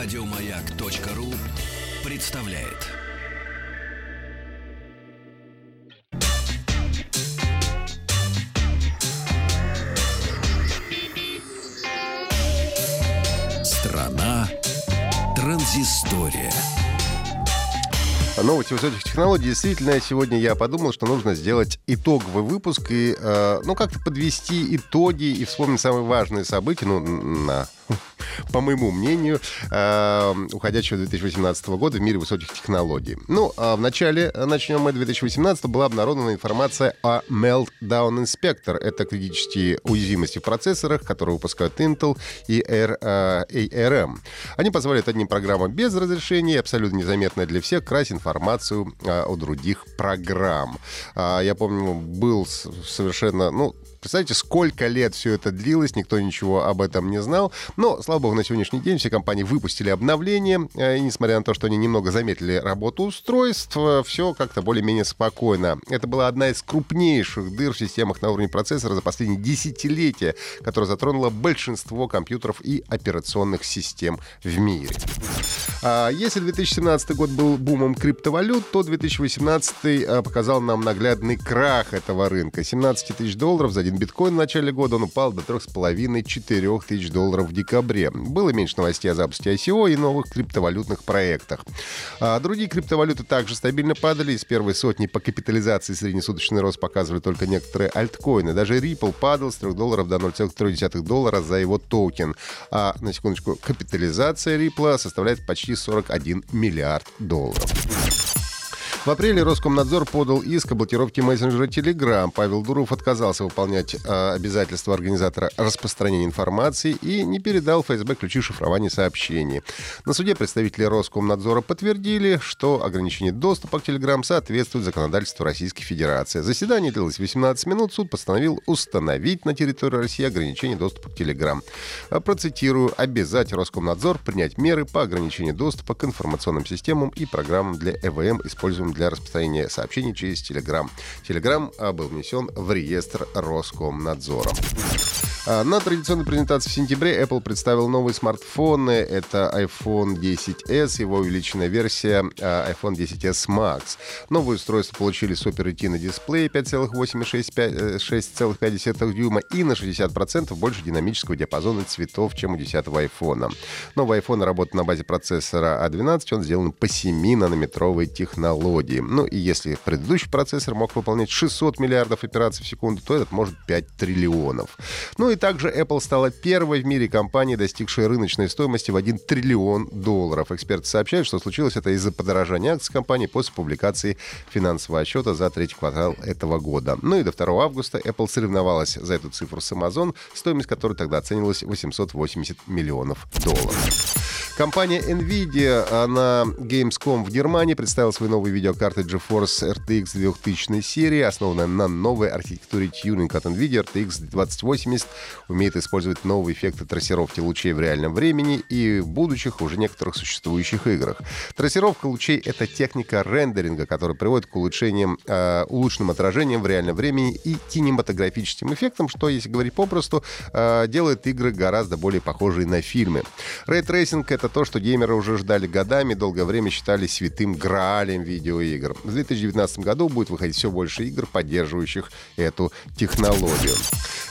Радиомаяк.ру представляет. Страна транзистория. Новости высоких технологий. Действительно, сегодня я подумал, что нужно сделать итоговый выпуск и, э, ну, как-то подвести итоги и вспомнить самые важные события, ну, на по моему мнению, э, уходящего 2018 года в мире высоких технологий. Ну, а в начале, э, начнем мы, 2018 была обнародована информация о Meltdown Inspector. Это критические уязвимости в процессорах, которые выпускают Intel и ARM. Они позволяют одним программам без разрешения, абсолютно незаметно для всех, красть информацию э, о других программ. А, я помню, был совершенно, ну, Представляете, сколько лет все это длилось, никто ничего об этом не знал. Но, слава богу, на сегодняшний день все компании выпустили обновление. Э, и несмотря на то, что они немного заметили работу устройств, все как-то более-менее спокойно. Это была одна из крупнейших дыр в системах на уровне процессора за последние десятилетия, которая затронула большинство компьютеров и операционных систем в мире. А если 2017 год был бумом криптовалют, то 2018 э, показал нам наглядный крах этого рынка. 17 тысяч долларов за один биткоин в начале года он упал до 3,5-4 тысяч долларов в декабре. Было меньше новостей о запуске ICO и новых криптовалютных проектах. А другие криптовалюты также стабильно падали. Из первой сотни по капитализации среднесуточный рост показывали только некоторые альткоины. Даже Ripple падал с 3 долларов до 0,3 доллара за его токен. А, на секундочку, капитализация Ripple составляет почти 41 миллиард долларов. В апреле Роскомнадзор подал иск о блокировке мессенджера Telegram. Павел Дуров отказался выполнять э, обязательства организатора распространения информации и не передал ФСБ ключи шифрования сообщений. На суде представители Роскомнадзора подтвердили, что ограничение доступа к Telegram соответствует законодательству Российской Федерации. Заседание длилось 18 минут. Суд постановил установить на территории России ограничение доступа к Telegram. Процитирую. Обязать Роскомнадзор принять меры по ограничению доступа к информационным системам и программам для ЭВМ, используемым для распространения сообщений через Telegram. Telegram а, был внесен в реестр Роскомнадзора. А, на традиционной презентации в сентябре Apple представил новые смартфоны. Это iPhone 10s, его увеличенная версия а, iPhone 10s Max. Новые устройства получили Super Retina дисплей 5,8,6,5 э, дюйма и на 60% больше динамического диапазона цветов, чем у 10 iPhone. Новый iPhone работает на базе процессора A12, он сделан по 7-нанометровой технологии. Ну и если предыдущий процессор мог выполнять 600 миллиардов операций в секунду, то этот может 5 триллионов. Ну и также Apple стала первой в мире компанией, достигшей рыночной стоимости в 1 триллион долларов. Эксперты сообщают, что случилось это из-за подорожания акций компании после публикации финансового отчета за третий квартал этого года. Ну и до 2 августа Apple соревновалась за эту цифру с Amazon, стоимость которой тогда оценивалась 880 миллионов долларов. Компания NVIDIA на Gamescom в Германии представила свои новые видеокарты GeForce RTX 2000 серии, основанная на новой архитектуре тюнинг от NVIDIA RTX 2080, умеет использовать новые эффекты трассировки лучей в реальном времени и в будущих уже некоторых существующих играх. Трассировка лучей — это техника рендеринга, которая приводит к улучшениям, э, улучшенным отражениям в реальном времени и кинематографическим эффектам, что, если говорить попросту, э, делает игры гораздо более похожие на фильмы. Рейтрейсинг — это это то, что геймеры уже ждали годами, долгое время считали святым граалем видеоигр. В 2019 году будет выходить все больше игр, поддерживающих эту технологию.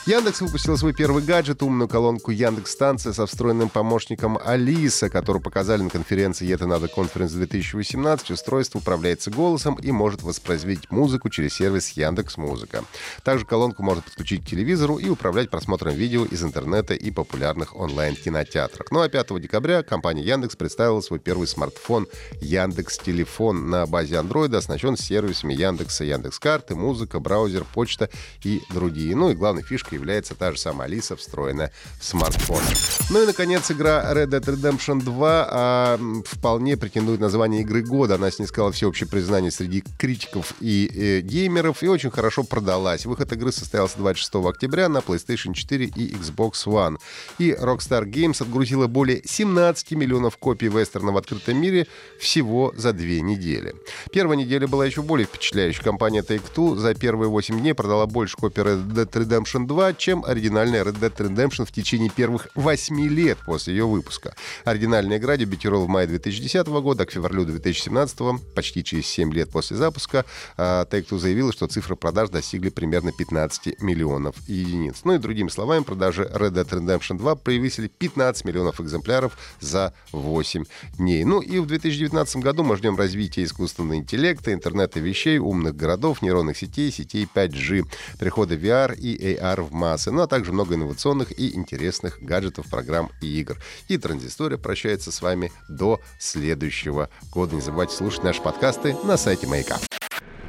Яндекс выпустил свой первый гаджет, умную колонку Яндекс Станция со встроенным помощником Алиса, которую показали на конференции Yet Another Conference 2018. Устройство управляется голосом и может воспроизводить музыку через сервис Яндекс Музыка. Также колонку можно подключить к телевизору и управлять просмотром видео из интернета и популярных онлайн-кинотеатрах. Ну а 5 декабря компания Яндекс представила свой первый смартфон Яндекс Телефон на базе Android, оснащен сервисами Яндекса, Яндекс Карты, музыка, браузер, почта и другие. Ну и главной фишкой является та же самая Алиса, встроенная в смартфон. Ну и, наконец, игра Red Dead Redemption 2 а, вполне претендует на звание игры года. Она снискала всеобщее признание среди критиков и э, геймеров и очень хорошо продалась. Выход игры состоялся 26 октября на PlayStation 4 и Xbox One. И Rockstar Games отгрузила более 17 миллионов копий вестерна в открытом мире всего за две недели. Первая неделя была еще более впечатляющей. Компания Take-Two за первые 8 дней продала больше копий Red Dead Redemption 2, чем оригинальная Red Dead Redemption в течение первых 8 лет после ее выпуска. Оригинальная игра дебютировала в мае 2010 года, а к февралю 2017, почти через 7 лет после запуска, а, Take-Two заявила, что цифры продаж достигли примерно 15 миллионов единиц. Ну и другими словами, продажи Red Dead Redemption 2 превысили 15 миллионов экземпляров за 8 дней. Ну и в 2019 году мы ждем развития искусственного интеллекта, интернета вещей, умных городов, нейронных сетей, сетей 5G, прихода VR и AR в массы, ну а также много инновационных и интересных гаджетов, программ и игр. И Транзистория прощается с вами до следующего года. Не забывайте слушать наши подкасты на сайте Маяка.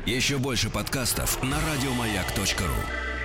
Еще больше подкастов на радиомаяк.ру